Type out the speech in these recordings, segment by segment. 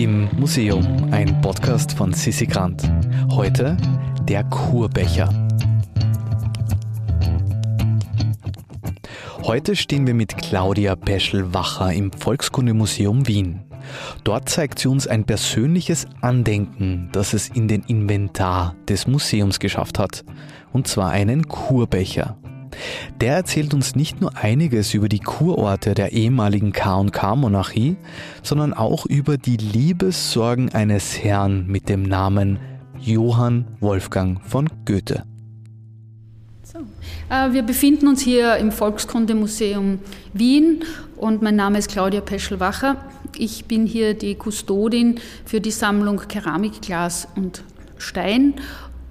Im Museum, ein Podcast von Sissi Grant. Heute der Kurbecher. Heute stehen wir mit Claudia Peschel-Wacher im Volkskundemuseum Wien. Dort zeigt sie uns ein persönliches Andenken, das es in den Inventar des Museums geschafft hat. Und zwar einen Kurbecher. Der erzählt uns nicht nur einiges über die Kurorte der ehemaligen K&K-Monarchie, sondern auch über die Liebessorgen eines Herrn mit dem Namen Johann Wolfgang von Goethe. So. Äh, wir befinden uns hier im Volkskundemuseum Wien und mein Name ist Claudia Peschel-Wacher. Ich bin hier die Kustodin für die Sammlung Keramik, Glas und Stein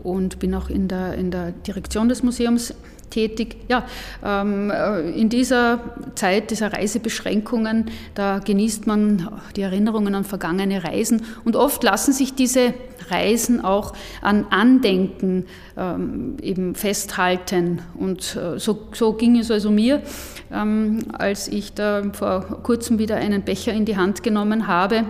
und bin auch in der, in der Direktion des Museums tätig. Ja, ähm, äh, in dieser Zeit dieser Reisebeschränkungen, da genießt man die Erinnerungen an vergangene Reisen und oft lassen sich diese Reisen auch an Andenken ähm, eben festhalten. Und äh, so, so ging es also mir, ähm, als ich da vor kurzem wieder einen Becher in die Hand genommen habe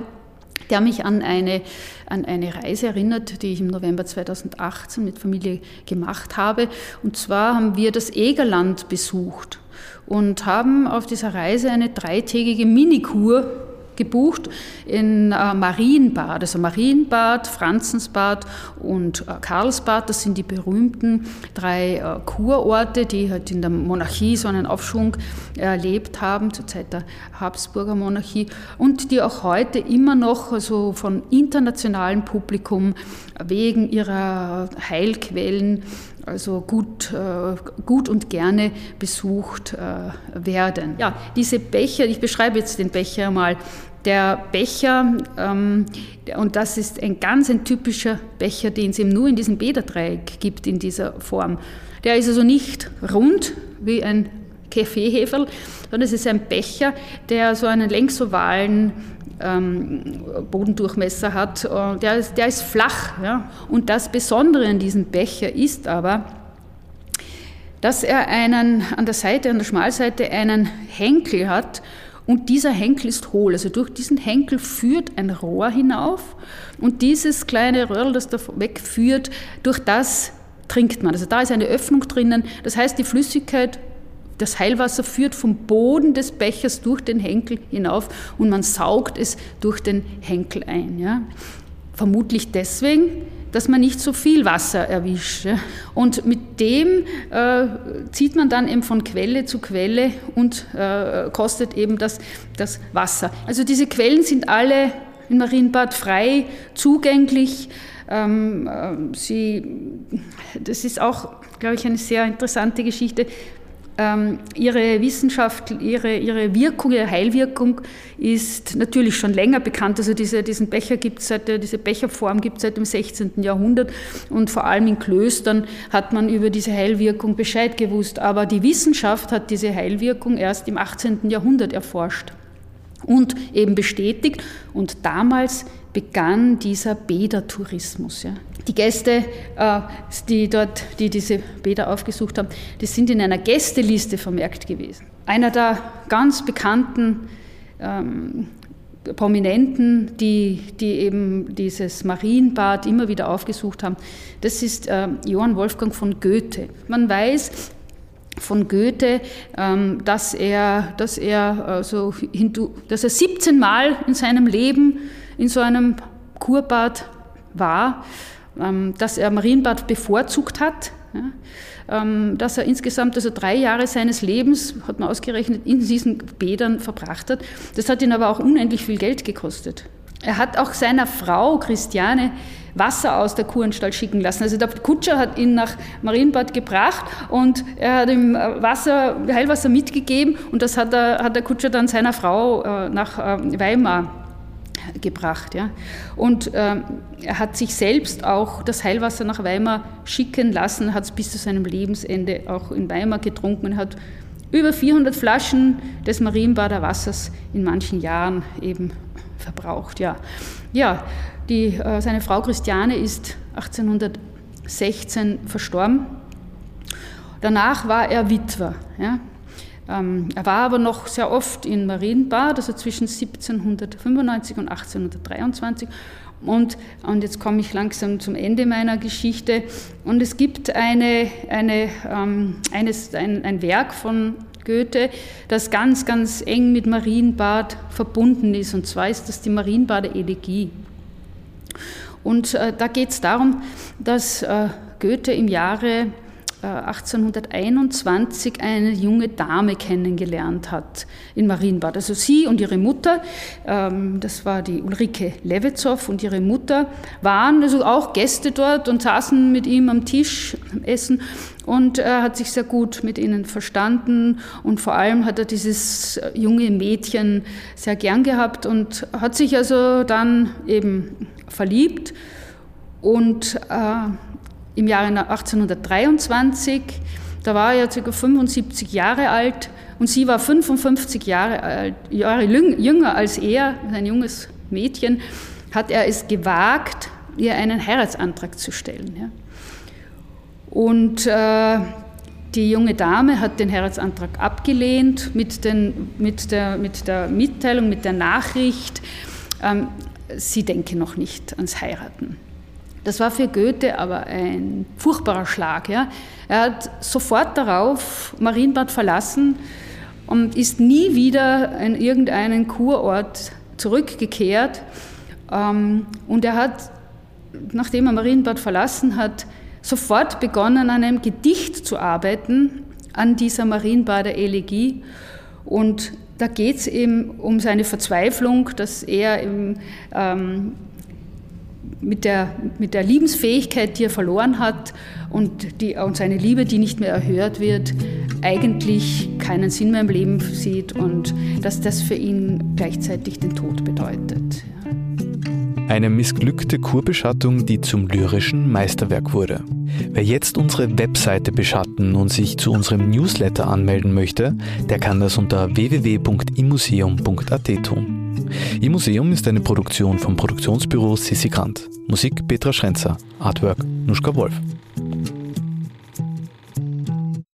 der mich an eine, an eine Reise erinnert, die ich im November 2018 mit Familie gemacht habe. Und zwar haben wir das Egerland besucht und haben auf dieser Reise eine dreitägige Minikur gebucht in äh, Marienbad, also Marienbad, Franzensbad und äh, Karlsbad. Das sind die berühmten drei äh, Kurorte, die halt in der Monarchie so einen Aufschwung erlebt haben, zur Zeit der Habsburger Monarchie und die auch heute immer noch also von internationalem Publikum wegen ihrer Heilquellen also gut, äh, gut und gerne besucht äh, werden. Ja, diese Becher, ich beschreibe jetzt den Becher mal, der Becher, ähm, und das ist ein ganz ein typischer Becher, den es eben nur in diesem Bäderdreieck gibt, in dieser Form. Der ist also nicht rund wie ein Kaffeeheferl, sondern es ist ein Becher, der so einen längsovalen ähm, Bodendurchmesser hat. Der ist, der ist flach. Ja? Und das Besondere an diesem Becher ist aber, dass er einen, an der Seite, an der Schmalseite einen Henkel hat, und dieser Henkel ist hohl. Also durch diesen Henkel führt ein Rohr hinauf und dieses kleine Röhrl, das da wegführt, durch das trinkt man. Also da ist eine Öffnung drinnen. Das heißt, die Flüssigkeit, das Heilwasser führt vom Boden des Bechers durch den Henkel hinauf und man saugt es durch den Henkel ein. Ja. Vermutlich deswegen, dass man nicht so viel Wasser erwischt. Und mit dem äh, zieht man dann eben von Quelle zu Quelle und äh, kostet eben das, das Wasser. Also diese Quellen sind alle in Marienbad frei zugänglich. Ähm, äh, sie, das ist auch, glaube ich, eine sehr interessante Geschichte. Ähm, ihre Wissenschaft, ihre, ihre Wirkung, ihre Heilwirkung ist natürlich schon länger bekannt. Also diese, diesen Becher gibt seit, diese Becherform gibt es seit dem 16. Jahrhundert und vor allem in Klöstern hat man über diese Heilwirkung Bescheid gewusst. Aber die Wissenschaft hat diese Heilwirkung erst im 18. Jahrhundert erforscht und eben bestätigt. Und damals begann dieser Bädertourismus. Ja. Die Gäste, äh, die dort, die diese Bäder aufgesucht haben, die sind in einer Gästeliste vermerkt gewesen. Einer der ganz bekannten ähm, Prominenten, die, die eben dieses Marienbad immer wieder aufgesucht haben, das ist äh, Johann Wolfgang von Goethe. Man weiß, von Goethe, ähm, dass er, dass er, so hindu, dass er 17 Mal in seinem Leben in so einem Kurbad war, ähm, dass er Marienbad bevorzugt hat, ähm, dass er insgesamt also drei Jahre seines Lebens, hat man ausgerechnet, in diesen Bädern verbracht hat. Das hat ihn aber auch unendlich viel Geld gekostet. Er hat auch seiner Frau Christiane Wasser aus der Kuranstalt schicken lassen. Also der Kutscher hat ihn nach Marienbad gebracht und er hat ihm äh, Wasser, Heilwasser mitgegeben und das hat, er, hat der Kutscher dann seiner Frau äh, nach ähm, Weimar gebracht. Ja. Und ähm, er hat sich selbst auch das Heilwasser nach Weimar schicken lassen, hat es bis zu seinem Lebensende auch in Weimar getrunken und hat über 400 Flaschen des Marienbader Wassers in manchen Jahren eben verbraucht. Ja, ja die, äh, seine Frau Christiane ist 1816 verstorben. Danach war er Witwer. Ja. Ähm, er war aber noch sehr oft in Marienbad, also zwischen 1795 und 1823. Und, und jetzt komme ich langsam zum Ende meiner Geschichte. Und es gibt eine, eine, ähm, eines, ein, ein Werk von Goethe, das ganz, ganz eng mit Marienbad verbunden ist. Und zwar ist das die Marienbader Elegie. Und äh, da geht es darum, dass äh, Goethe im Jahre 1821 äh, eine junge Dame kennengelernt hat in Marienbad. Also sie und ihre Mutter, ähm, das war die Ulrike Levetzow und ihre Mutter, waren also auch Gäste dort und saßen mit ihm am Tisch essen und er hat sich sehr gut mit ihnen verstanden und vor allem hat er dieses junge Mädchen sehr gern gehabt und hat sich also dann eben verliebt und äh, im Jahre 1823. Da war er ca. 75 Jahre alt und sie war 55 Jahre, alt, Jahre jünger als er, ein junges Mädchen, hat er es gewagt, ihr einen Heiratsantrag zu stellen. Ja. Und äh, die junge Dame hat den Heiratsantrag abgelehnt mit, den, mit, der, mit der Mitteilung, mit der Nachricht, ähm, sie denke noch nicht ans Heiraten. Das war für Goethe aber ein furchtbarer Schlag. Ja. Er hat sofort darauf Marienbad verlassen und ist nie wieder in irgendeinen Kurort zurückgekehrt. Ähm, und er hat, nachdem er Marienbad verlassen hat, sofort begonnen, an einem Gedicht zu arbeiten, an dieser Marienbader Elegie. Und da geht es eben um seine Verzweiflung, dass er im, ähm, mit der, mit der Liebensfähigkeit, die er verloren hat und, die, und seine Liebe, die nicht mehr erhört wird, eigentlich keinen Sinn mehr im Leben sieht und dass das für ihn gleichzeitig den Tod bedeutet. Eine missglückte Kurbeschattung, die zum lyrischen Meisterwerk wurde. Wer jetzt unsere Webseite beschatten und sich zu unserem Newsletter anmelden möchte, der kann das unter www.imuseum.at tun. Ihr Museum ist eine Produktion vom Produktionsbüro Sissi Grant. Musik Petra Schrenzer, Artwork Nuschka Wolf.